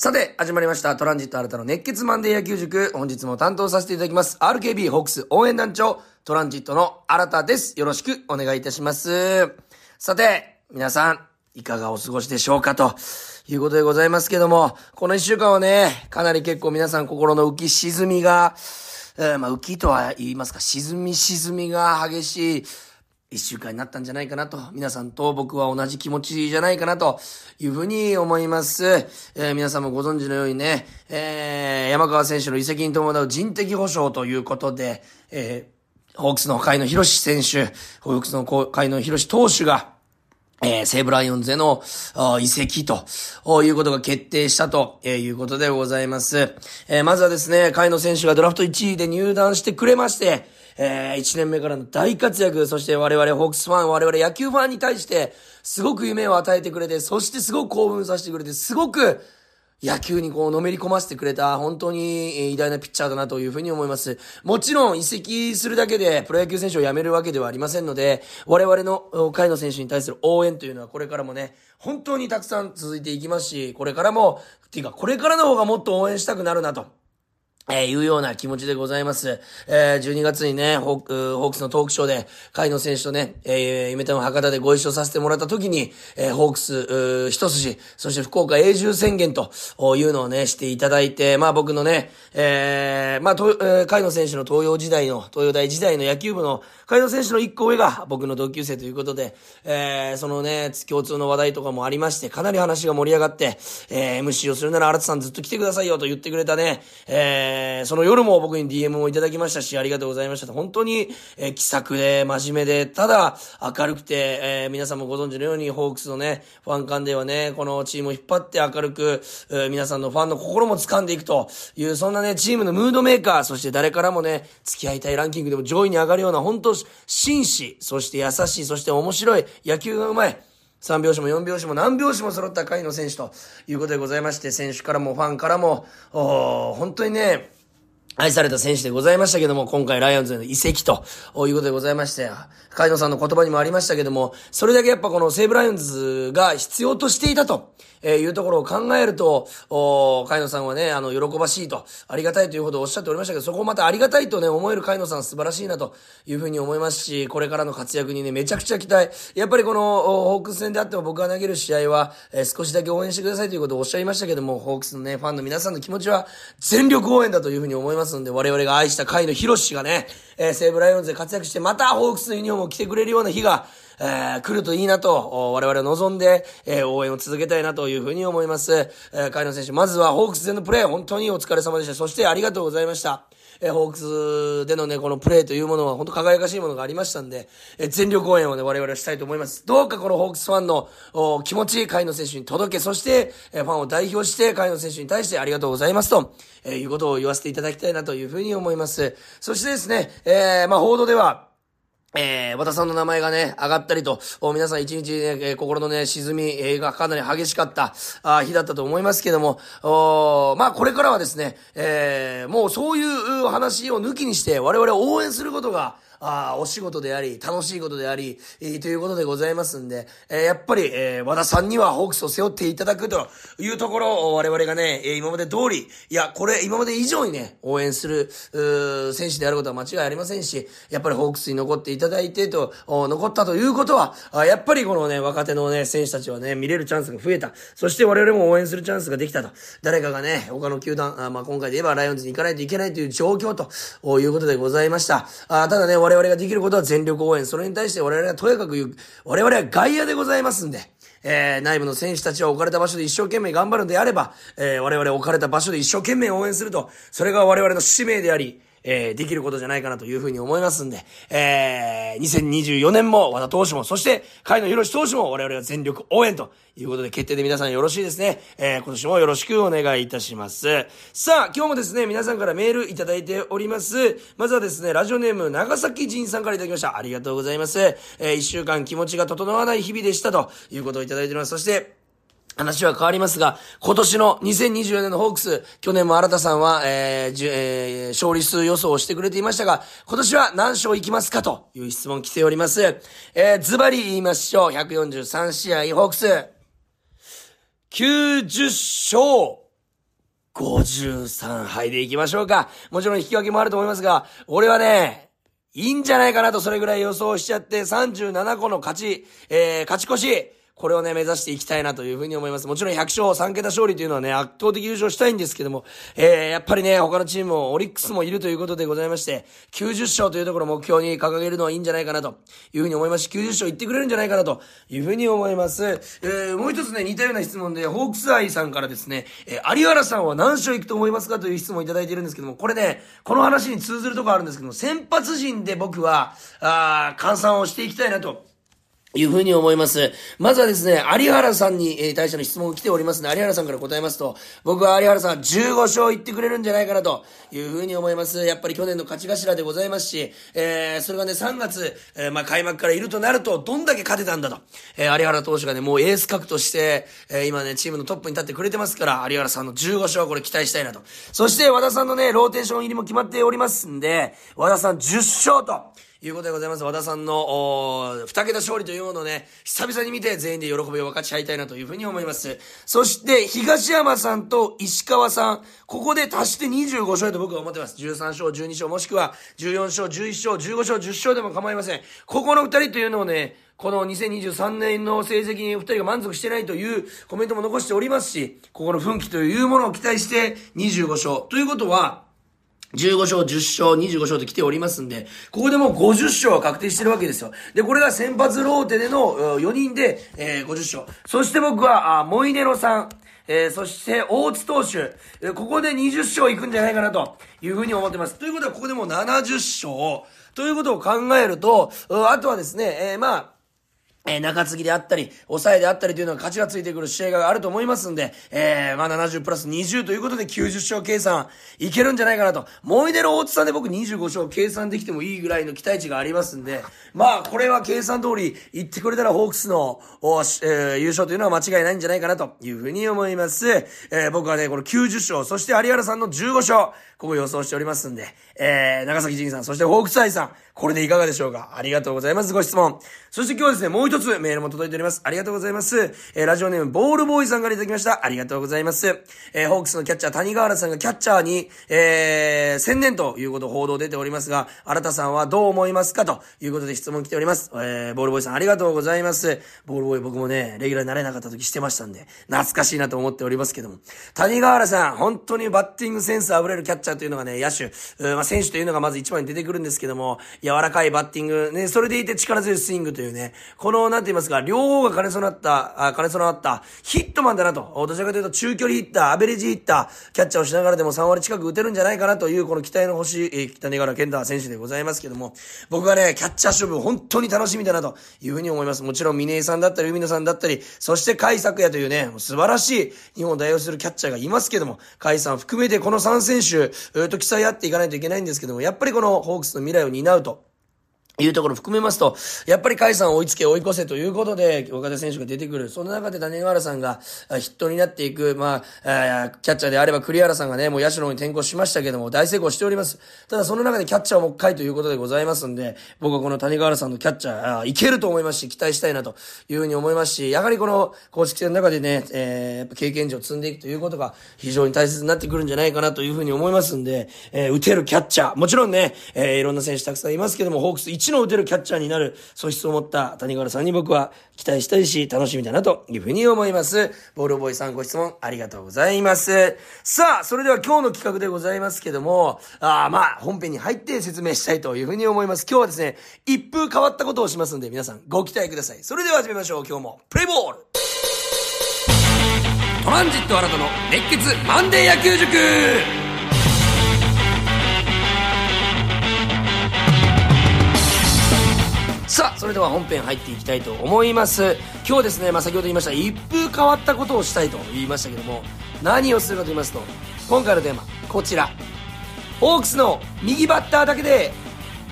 さて、始まりました。トランジット新たの熱血マンデー野球塾。本日も担当させていただきます。RKB ホークス応援団長、トランジットの新たです。よろしくお願いいたします。さて、皆さん、いかがお過ごしでしょうかということでございますけども、この一週間はね、かなり結構皆さん心の浮き沈みが、えーまあ浮きとは言いますか、沈み沈みが激しい、一週間になったんじゃないかなと、皆さんと僕は同じ気持ちじゃないかなというふうに思います。えー皆さんもご存知のようにね、えー山川選手の移籍に伴う人的保障ということで、えーホークスの海野博士選手、ホークスの海野博士投手が、えー西武ライオンズへのあ移籍ということが決定したとえーいうことでございます。えーまずはですね、海野選手がドラフト1位で入団してくれまして、え1年目からの大活躍、そして我々ホークスファン、我々野球ファンに対して、すごく夢を与えてくれて、そしてすごく興奮させてくれて、すごく、野球にこうのめり込ませてくれた本当に偉大なピッチャーだなというふうに思います。もちろん移籍するだけでプロ野球選手を辞めるわけではありませんので、我々のお海野選手に対する応援というのはこれからもね、本当にたくさん続いていきますし、これからも、っていうかこれからの方がもっと応援したくなるなと。えーいうような気持ちでございます。えー12月にね、ホーク、ホークスのトークショーで、海野選手とね、えー、夢田の博多でご一緒させてもらった時に、えーホークス、う一筋、そして福岡永住宣言というのをね、していただいて、まあ僕のね、えー、まあ、と、えー、海野選手の東洋時代の、東洋大時代の野球部の、海野選手の一個上が僕の同級生ということで、えー、そのね、共通の話題とかもありまして、かなり話が盛り上がって、えー、MC をするなら新田さんずっと来てくださいよと言ってくれたね、えー、その夜も僕に DM をいただきましたし、ありがとうございました。本当に、えー、気さくで、真面目で、ただ、明るくて、えー、皆さんもご存知のように、ホークスのね、ファン間ではね、このチームを引っ張って明るく、えー皆さんのファンの心も掴んでいくという、そんなね、チームのムードメーカー、そして誰からもね、付き合いたいランキングでも上位に上がるような、本当紳士、そして優しい、そして面白い、野球がうまい、3拍子も4拍子も何拍子も揃った甲斐の選手ということでございまして、選手からもファンからも、本当にね、愛された選手でございましたけども、今回ライオンズへの移籍ということでございまして、カイノさんの言葉にもありましたけども、それだけやっぱこの西武ライオンズが必要としていたというところを考えると、おカイノさんはね、あの、喜ばしいと、ありがたいというほどおっしゃっておりましたけど、そこをまたありがたいとね、思えるカイノさん素晴らしいなというふうに思いますし、これからの活躍にね、めちゃくちゃ期待。やっぱりこの、ホークス戦であっても僕が投げる試合は、え少しだけ応援してくださいということをおっしゃいましたけども、ホークスのね、ファンの皆さんの気持ちは全力応援だというふうに思いますので、我々が愛した甲斐野博士がね、えー西武ライオンズで活躍して、またホークスのユニフォームを着てくれるような日が、えー来るといいなと、我々は望んで、えー応援を続けたいなというふうに思います。えー、甲斐野選手、まずはホークスでのプレー、本当にお疲れ様でした。そしてありがとうございました。えホークスでのね、このプレーというものは本当輝かしいものがありましたんで、え全力応援をね、我々はしたいと思います。どうかこのホークスファンの気持ち、甲斐野選手に届け、そして、えファンを代表して、甲斐野選手に対してありがとうございますと、えいうことを言わせていただきたいなというふうに思います。そしてですね、えーまあ報道では、えー、和田さんの名前がね、上がったりと、皆さん一日ね、えー心のね、沈み、えーがかなり激しかった、あ日だったと思いますけども、おまあこれからはですね、えーもうそういう話を抜きにして、我々を応援することが、あーお仕事であり、楽しいことであり、えーということでございますんで、えーやっぱり、えー和田さんにはホークスを背負っていただくというところを我々がね、え今まで通り、いや、これ今まで以上にね、応援する、う選手であることは間違いありませんし、やっぱりホークスに残っていただいてと、残ったということは、あやっぱりこのね、若手のね、選手たちはね、見れるチャンスが増えた。そして我々も応援するチャンスができたと。誰かがね、他の球団、あまあ今回で言えばライオンズに行かないといけないという状況ということでございました。あただね、我々ができることは全力応援。それに対して我々はとやかく言う、我々は外野でございますんで、えー、内部の選手たちは置かれた場所で一生懸命頑張るんであれば、えー、我々置かれた場所で一生懸命応援すると、それが我々の使命であり、えー、できることじゃないかなというふうに思いますんで、えー、2024年も和田投手も、そして、海野博士投手も我々は全力応援ということで決定で皆さんよろしいですね。えー、今年もよろしくお願いいたします。さあ、今日もですね、皆さんからメールいただいております。まずはですね、ラジオネーム長崎仁さんからいただきました。ありがとうございます。えー、一週間気持ちが整わない日々でしたということをいただいております。そして、話は変わりますが、今年の2024年のホークス、去年も新田さんは、えーじゅえー勝利数予想をしてくれていましたが、今年は何勝いきますかという質問来ております。えーズバリ言いましょう。143試合、ホークス。90勝53敗でいきましょうか。もちろん引き分けもあると思いますが、俺はね、いいんじゃないかなとそれぐらい予想しちゃって37個の勝ち、えー、勝ち越し、これをね、目指していきたいなというふうに思います。もちろん100勝、3桁勝利というのはね、圧倒的優勝したいんですけども、えー、やっぱりね、他のチームも、オリックスもいるということでございまして、90勝というところを目標に掲げるのはいいんじゃないかなというふうに思いますし、90勝いってくれるんじゃないかなというふうに思います。えー、もう一つね、似たような質問で、ホークスアイさんからですね、えー、有原さんは何勝いくと思いますかという質問をいただいているんですけども、これね、この話に通ずるとこあるんですけども、先発陣で僕は、あ換算をしていきたいなと。いうふうに思います。まずはですね、有原さんに対しての質問が来ておりますので、有原さんから答えますと、僕は有原さん15勝いってくれるんじゃないかなというふうに思います。やっぱり去年の勝ち頭でございますし、えー、それがね、3月、えー、まあ、開幕からいるとなると、どんだけ勝てたんだと。えー、有原投手がね、もうエース格として、えー、今ね、チームのトップに立ってくれてますから、有原さんの15勝これ期待したいなと。そして、和田さんのね、ローテーション入りも決まっておりますんで、和田さん10勝と。いうことでございます。和田さんの、お二桁勝利というものをね、久々に見て全員で喜びを分かち合いたいなというふうに思います。そして、東山さんと石川さん、ここで足して25勝と僕は思ってます。13勝、12勝、もしくは14勝、11勝、15勝、10勝でも構いません。ここの二人というのをね、この2023年の成績に二人が満足してないというコメントも残しておりますし、ここの奮起というものを期待して25勝。ということは、15勝、10勝、25勝と来ておりますんで、ここでもう50勝は確定してるわけですよ。で、これが先発ローテでの4人で、えー、50勝。そして僕は、あモイネロさん、えー、そして大津投手、えー、ここで20勝いくんじゃないかなというふうに思ってます。ということは、ここでもう70勝。ということを考えると、あとはですね、えー、まあ、え中継ぎであったり、抑えであったりというのが勝ちがついてくる試合があると思いますんで、えー、まあ70プラス20ということで90勝計算いけるんじゃないかなと。もいでる大津さんで僕25勝計算できてもいいぐらいの期待値がありますんで、まあこれは計算通り言ってくれたらホークスの、えー、優勝というのは間違いないんじゃないかなというふうに思います。えー、僕はね、この90勝、そして有原さんの15勝、ここ予想しておりますんで、えー、長崎仁さん、そしてホークス愛さん、これでいかがでしょうか？ありがとうございます。ご質問。そして今日はですね、もう一つメールも届いております。ありがとうございます。えー、ラジオネーム、ボールボーイさんからいただきました。ありがとうございます。えー、ホークスのキャッチャー、谷川原さんがキャッチャーに、えー、専念ということ報道出ておりますが、新田さんはどう思いますか？ということで質問来ております。えー、ボールボーイさんありがとうございます。ボールボーイ僕もね、レギュラーになれなかった時してましたんで、懐かしいなと思っておりますけども。谷川原さん、本当にバッティングセンス溢れるキャッチャーというのがね、野手、まあ、選手というのがまず一番に出てくるんですけども、柔らかいバッティング、ね、それでいて力強いスイングというね、この、なんて言いますか、両方が兼ね備った、あ兼ね備わった、ヒットマンだなと、どちらかというと中距離ヒッター、アベレージヒッター、キャッチャーをしながらでも3割近く打てるんじゃないかなという、この期待の星、えー、北根原健太選手でございますけども、僕はね、キャッチャー勝負本当に楽しみだなというふうに思います。もちろん、峰井さんだったり、海野さんだったり、そして甲斐作也というね、素晴らしい日本を代表するキャッチャーがいますけども、甲斐さん含めてこの3選手、と競い合っていかないといけないんですけども、やっぱりこのホークスの未来を担うと、いうところ含めますと、やっぱり甲斐さんを追いつけ追い越せということで、岡田選手が出てくる。その中で谷川原さんがヒットになっていく、まあ、キャッチャーであれば栗原さんがね、もう社の方に転向しましたけども、大成功しております。ただその中でキャッチャーもう一回ということでございますんで、僕はこの谷川原さんのキャッチャー、いけると思いますし、期待したいなというふうに思いますし、やはりこの公式戦の中でね、えー、経験値を積んでいくということが非常に大切になってくるんじゃないかなというふうに思いますんで、えー、打てるキャッチャー、もちろんね、えー、いろんな選手たくさんいますけども、ホークス1の打てるキャッチャーになる素質を持った谷川さんに僕は期待したいし、楽しみだなというふうに思います。ボールボーイさんご質問ありがとうございます。さあ、それでは今日の企画でございますけども、あまあ、本編に入って説明したいというふうに思います。今日はですね、一風変わったことをしますんで、皆さんご期待ください。それでは始めましょう。今日も、プレイボールトランジット新たの熱血マンデー野球塾さあ、それでは本編入っていきたいと思います。今日ですね、まあ、先ほど言いました、一風変わったことをしたいと言いましたけども、何をするかと言いますと、今回のテーマ、こちら。ホークスの右バッターだけで、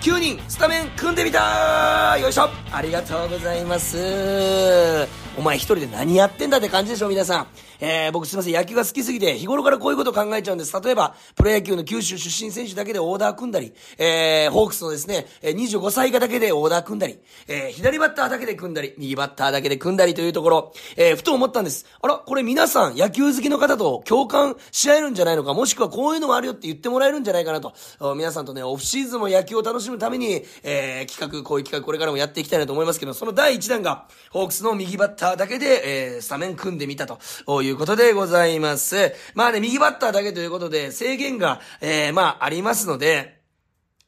9人スタメン組んでみたよいしょありがとうございます。お前一人で何やってんだって感じでしょ、皆さん。えー、僕すいません、野球が好きすぎて、日頃からこういうこと考えちゃうんです。例えば、プロ野球の九州出身選手だけでオーダー組んだり、えー、ホークスのですね、25歳以下だけでオーダー組んだり、えー、左バッターだけで組んだり、右バッターだけで組んだりというところ、えー、ふと思ったんです。あら、これ皆さん、野球好きの方と共感し合えるんじゃないのか、もしくはこういうのもあるよって言ってもらえるんじゃないかなと、皆さんとね、オフシーズンも野球を楽しむために、えー、企画、こういう企画これからもやっていきたいなと思いますけど、その第1弾が、ホークスの右バッターターだけで、えー、スタメン組んでみたということでございます。まあね、右バッターだけということで、制限が、えー、まあ、ありますので、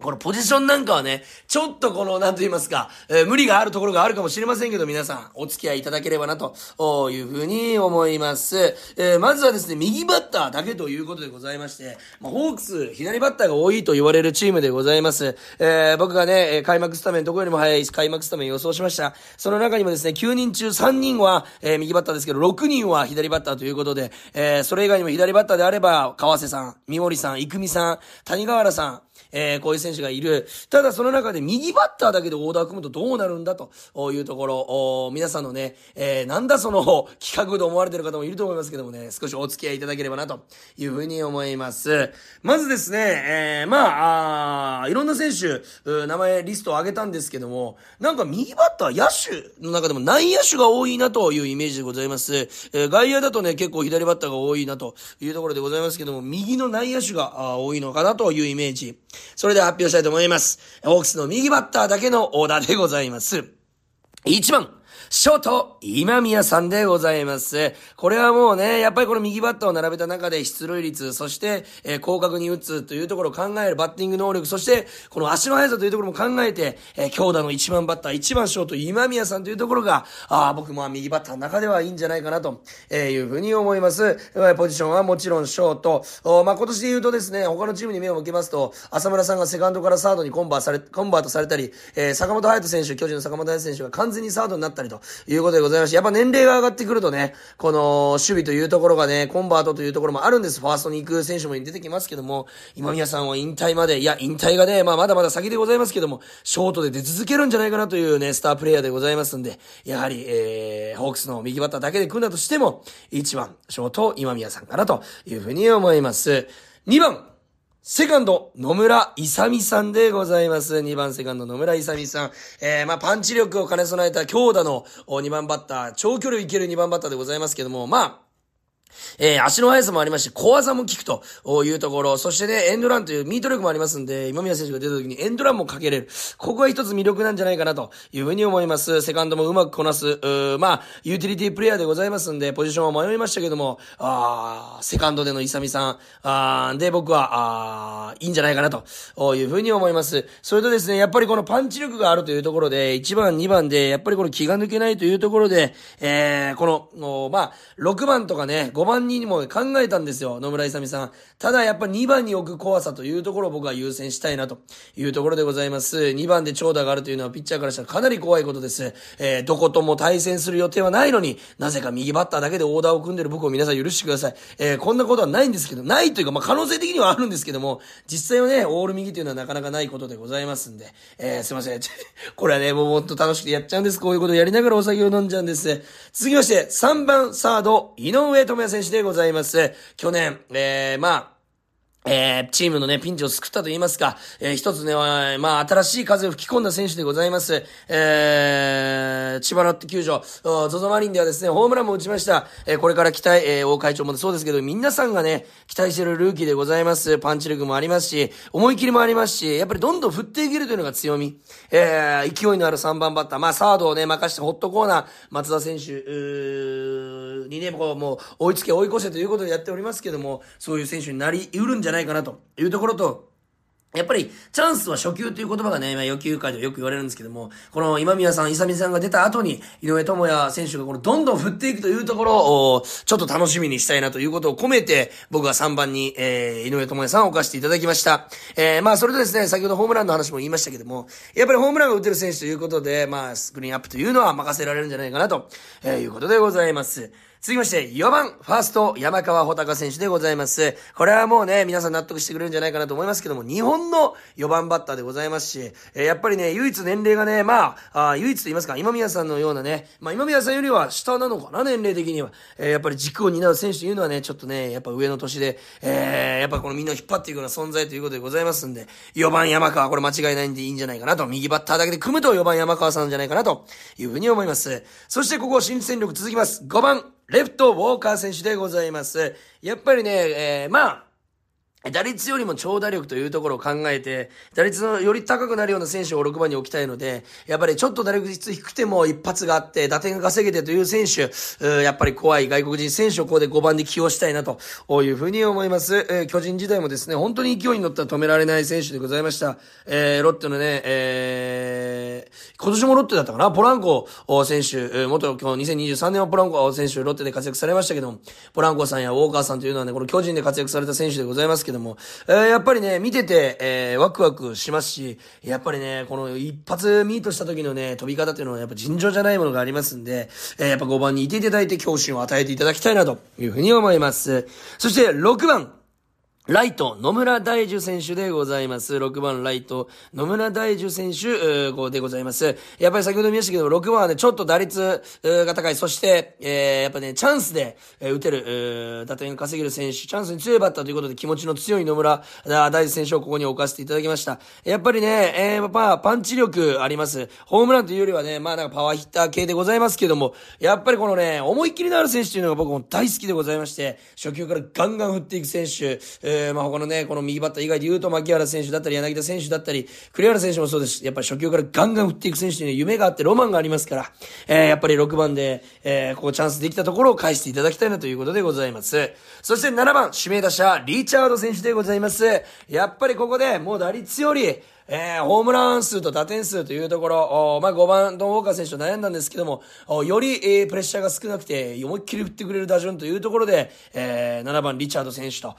このポジションなんかはね、ちょっとこの、なんと言いますか、えー、無理があるところがあるかもしれませんけど、皆さん、お付き合いいただければな、というふうに思います。えー、まずはですね、右バッターだけということでございまして、まあ、ホークス、左バッターが多いと言われるチームでございます。えー、僕がね、開幕スタメン、どこよりも早い開幕スタメン予想しました。その中にもですね、9人中3人は、えー、右バッターですけど、6人は左バッターということで、えー、それ以外にも左バッターであれば、川瀬さん、三森さん、生見さん、谷川原さん、えー、こういう選手がいる。ただその中で右バッターだけでオーダー組むとどうなるんだというところ、皆さんのね、えー、なんだその企画と思われてる方もいると思いますけどもね、少しお付き合いいただければなというふうに思います。まずですね、えー、まあ、あいろんな選手、名前リストを挙げたんですけども、なんか右バッター、野手の中でも内野手が多いなというイメージでございます。えー、外野だとね、結構左バッターが多いなというところでございますけども、右の内野手が多いのかなというイメージ。それでは発表したいと思います。ホークスの右バッターだけのオーダーでございます。1番、ショート、今宮さんでございます。これはもうね、やっぱりこの右バッターを並べた中で出塁率、そして、えー、広角に打つというところを考えるバッティング能力、そして、この足の速さというところも考えて、えー、強打の1番バッター、1番ショート、今宮さんというところが、ああ、僕も右バッターの中ではいいんじゃないかなと、え、いうふうに思います。ポジションはもちろんショート。おまあ、今年で言うとですね、他のチームに目を向けますと、浅村さんがセカンドからサードにコンバーされ、コンバートされたり、えー、坂本隼人選手、巨人の坂本隼人選手が完全にサードになったりということでございます。ざいましやっぱ年齢が上がってくるとね、この守備というところがね、コンバートというところもあるんです。ファーストに行く選手も出てきますけども、今宮さんは引退まで、いや、引退がね、まあまだまだ先でございますけども、ショートで出続けるんじゃないかなというね、スタープレイヤーでございますんで、やはり、えー、ホークスの右バッターだけで組んだとしても、1番、ショート、今宮さんかなというふうに思います。2番、セカンド、野村勇さんでございます。2番セカンド、野村勇さん。えー、まあ、パンチ力を兼ね備えた強打の2番バッター、長距離いける2番バッターでございますけども、まあ、えー、足の速さもありますし、小技も効くというところ、そしてね、エンドランというミート力もありますんで、今宮選手が出た時にエンドランもかけれる。ここが一つ魅力なんじゃないかなというふうに思います。セカンドもうまくこなす、うまあ、ユーティリティプレイヤーでございますんで、ポジションは迷いましたけども、あセカンドでのイサミさん、あで、僕は、あいいんじゃないかなというふうに思います。それとですね、やっぱりこのパンチ力があるというところで、1番、2番で、やっぱりこの気が抜けないというところで、えー、この、まあ、6番とかね、5番にも考えたんですよ、野村勇さん。ただやっぱ2番に置く怖さというところを僕は優先したいなというところでございます。2番で長打があるというのはピッチャーからしたらかなり怖いことです。えー、どことも対戦する予定はないのに、なぜか右バッターだけでオーダーを組んでる僕を皆さん許してください。えー、こんなことはないんですけど、ないというか、まあ、可能性的にはあるんですけども、実際はね、オール右というのはなかなかないことでございますんで、えー、すいません。これはね、もうもっと楽しくてやっちゃうんです。こういうことをやりながらお酒を飲んじゃうんです。続きまして、3番サード、井上智也選手でございます。去年、えー、まあ、えー、チームのね、ピンチを救ったと言いますか、えー、一つね、まあ、新しい風を吹き込んだ選手でございます。えー、千葉ロッテ球場、ゾゾマリンではですね、ホームランも打ちました。えー、これから期待、えー、大会長もそうですけど、皆さんがね、期待してるルーキーでございます。パンチ力もありますし、思い切りもありますし、やっぱりどんどん振っていけるというのが強み。えー、勢いのある3番バッター、まあ、サードをね、任してホットコーナー、松田選手、にね、こう、もう、追いつけ追い越せということでやっておりますけども、そういう選手になりうるんじゃないないかなというところと、やっぱり、チャンスは初球という言葉がね、今、野球界ではよく言われるんですけども、この今宮さん、勇さんが出た後に、井上智也選手がこのどんどん振っていくというところを、ちょっと楽しみにしたいなということを込めて、僕は3番に、えー、井上智也さんを置かせていただきました。えー、まあ、それとですね、先ほどホームランの話も言いましたけども、やっぱりホームランが打てる選手ということで、まあ、スクリーンアップというのは任せられるんじゃないかなと、え、いうことでございます。続きまして、4番、ファースト、山川穂高選手でございます。これはもうね、皆さん納得してくれるんじゃないかなと思いますけども、日本の4番バッターでございますし、えー、やっぱりね、唯一年齢がね、まあ、あ唯一と言いますか、今宮さんのようなね、まあ今宮さんよりは下なのかな、年齢的には。えー、やっぱり軸を担う選手というのはね、ちょっとね、やっぱ上の年で、えー、やっぱこのみんなを引っ張っていくような存在ということでございますんで、4番山川、これ間違いないんでいいんじゃないかなと、右バッターだけで組むと4番山川さんじゃないかなというふうに思います。そしてここ、新戦力続きます。5番、レフト、ウォーカー選手でございます。やっぱりね、えー、まあ、打率よりも長打力というところを考えて、打率のより高くなるような選手を6番に置きたいので、やっぱりちょっと打率低くても一発があって、打点が稼げてという選手、やっぱり怖い外国人選手をここで5番で起用したいなというふうに思います。えー、巨人時代もですね、本当に勢いに乗ったら止められない選手でございました。えー、ロッテのね、えー、今年もロッテだったかな、ポランコ選手、元、今日2023年はポランコ選手、ロッテで活躍されましたけども、ポランコさんやウォーカーさんというのはね、この巨人で活躍された選手でございますけども、えー、やっぱりね、見てて、えー、ワクワクしますし、やっぱりね、この一発ミートした時のね、飛び方っていうのはやっぱ尋常じゃないものがありますんで、えー、やっぱ5番にいていただいて教心を与えていただきたいなというふうに思います。そして6番、ライト、野村大樹選手でございます。6番ライト、野村大樹選手、でございます。やっぱり先ほど見ましたけど、6番はね、ちょっと打率が高い。そして、えー、やっぱね、チャンスで、え打てる、打点稼げる選手、チャンスに強いバッターということで気持ちの強い野村大樹選手をここに置かせていただきました。やっぱりね、えー、まあ、パンチ力あります。ホームランというよりはね、まあなんかパワーヒッター系でございますけども、やっぱりこのね、思いっきりのある選手というのが僕も大好きでございまして、初球からガンガン振っていく選手、えーえー、まあ他のね、この右バッター以外で言うと、牧原選手だったり、柳田選手だったり、栗原選手もそうです。やっぱり初球からガンガン振っていく選手には夢があってロマンがありますから、えー、やっぱり6番で、えー、ここチャンスできたところを返していただきたいなということでございます。そして7番、指名打者、リチャード選手でございます。やっぱりここで、もう打率より、えー、ホームラン数と打点数というところ、おまあ、5番ドン・ウォーカー選手と悩んだんですけども、より、えー、プレッシャーが少なくて、思いっきり振ってくれる打順というところで、えー、7番リチャード選手と、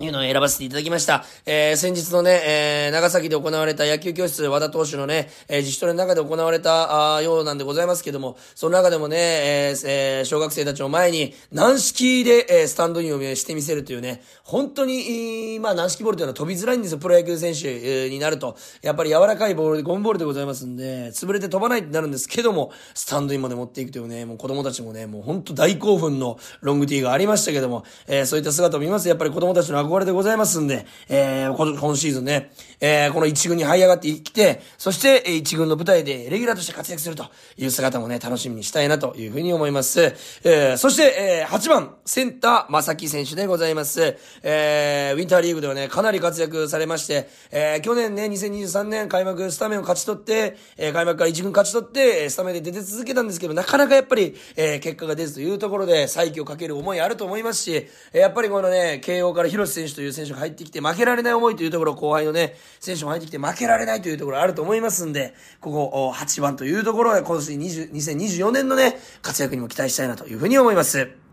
いうのを選ばせていただきました。えー、先日のね、えー、長崎で行われた野球教室和田投手のね、えー、自主トレの中で行われたあようなんでございますけども、その中でもね、えーえー、小学生たちを前に軟式で、えー、スタンドインをしてみせるというね、本当に、まあ軟式ボールというのは飛びづらいんですよ、プロ野球選手、えになると。やっぱり柔らかいボールでゴムボールでございますんで、潰れて飛ばないってなるんですけども、スタンドインまで持っていくというね、もう子供たちもね、もう本当大興奮のロングティーがありましたけども、えー、そういった姿を見ます、やっぱり子供たちの憧れでございますんで、えー、今シーズンね、えー、この一軍に這い上がってきて、そして、一軍の舞台でレギュラーとして活躍するという姿もね、楽しみにしたいなというふうに思います。えー、そして、えー、8番、センター、正木選手でございます。えー、ウィンターリーグではね、かなり活躍されまして、えー、去年ね、2023年開幕スタメンを勝ち取って、えー、開幕から一軍勝ち取って、スタメンで出て続けたんですけど、なかなかやっぱり、えー、結果が出ずというところで、再起をかける思いあると思いますし、やっぱりこのね、慶応から広瀬選手という選手が入ってきて、負けられない思いというところ、後輩のね、選手も入ってきて負けられないというところあると思いますんで、ここ、8番というところは、今年20 2024年のね、活躍にも期待したいなというふうに思います。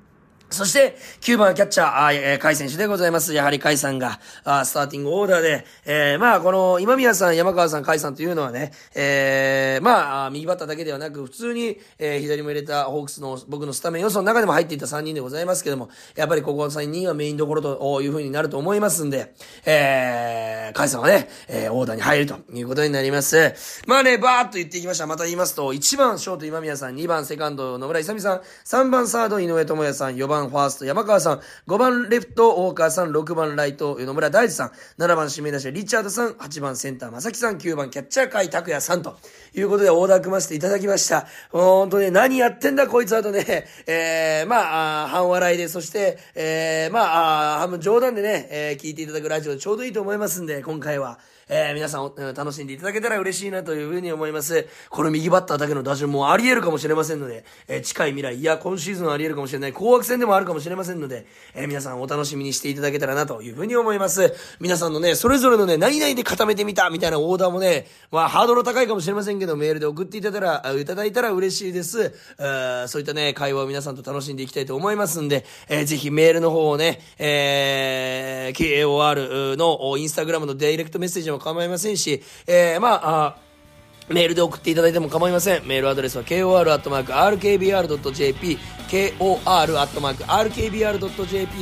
そして、9番キャッチャー、あえー、甲斐選手でございます。やはり甲斐さんが、あスターティングオーダーで、えー、まあ、この、今宮さん、山川さん、甲斐さんというのはね、えー、まあ、右バッターだけではなく、普通に、えー、左も入れたホークスの、僕のスタメン予想の中でも入っていた3人でございますけども、やっぱりここ3人はメインどころという風になると思いますんで、えー、甲斐さんはね、えー、オーダーに入るということになります。まあね、バーっと言っていきました。また言いますと、1番ショート今宮さん、2番セカンド野村勇さん、3番サード井上智也さん、4番番ファースト山川さん、5番レフト大川さん、6番ライト野村大地さん、7番指名打者リチャードさん、8番センター正木さん、9番キャッチャー海拓也さんということでオーダー組ませていただきました。本当ね、何やってんだこいつはとね、えー、まあ、半笑いで、そして、えー、まあ、半分冗談でね、えー、聞いていただくラジオでちょうどいいと思いますんで、今回は。えー、皆さん楽しんでいただけたら嬉しいなというふうに思います。この右バッターだけの打順もあり得るかもしれませんので、えー、近い未来、いや、今シーズンあり得るかもしれない、紅白戦でもあるかもしれませんので、えー、皆さんお楽しみにしていただけたらなというふうに思います。皆さんのね、それぞれのね、何々で固めてみたみたいなオーダーもね、まあ、ハードル高いかもしれませんけど、メールで送っていただいたら、いただいたら嬉しいです。そういったね、会話を皆さんと楽しんでいきたいと思いますんで、えー、ぜひメールの方をね、えー、KOR のインスタグラムのダイレクトメッセージも構いませんし、えー、まあ、メールで送っていただいても構いません。メールアドレスは kor.rkbr.jp、kor.rkbr.jp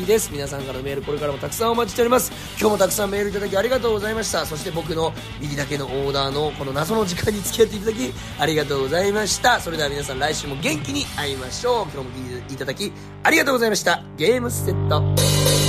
です。皆さんからのメールこれからもたくさんお待ちしております。今日もたくさんメールいただきありがとうございました。そして僕の右だけのオーダーのこの謎の時間に付き合っていただきありがとうございました。それでは皆さん来週も元気に会いましょう。今日も聞いていただきありがとうございました。ゲームセット。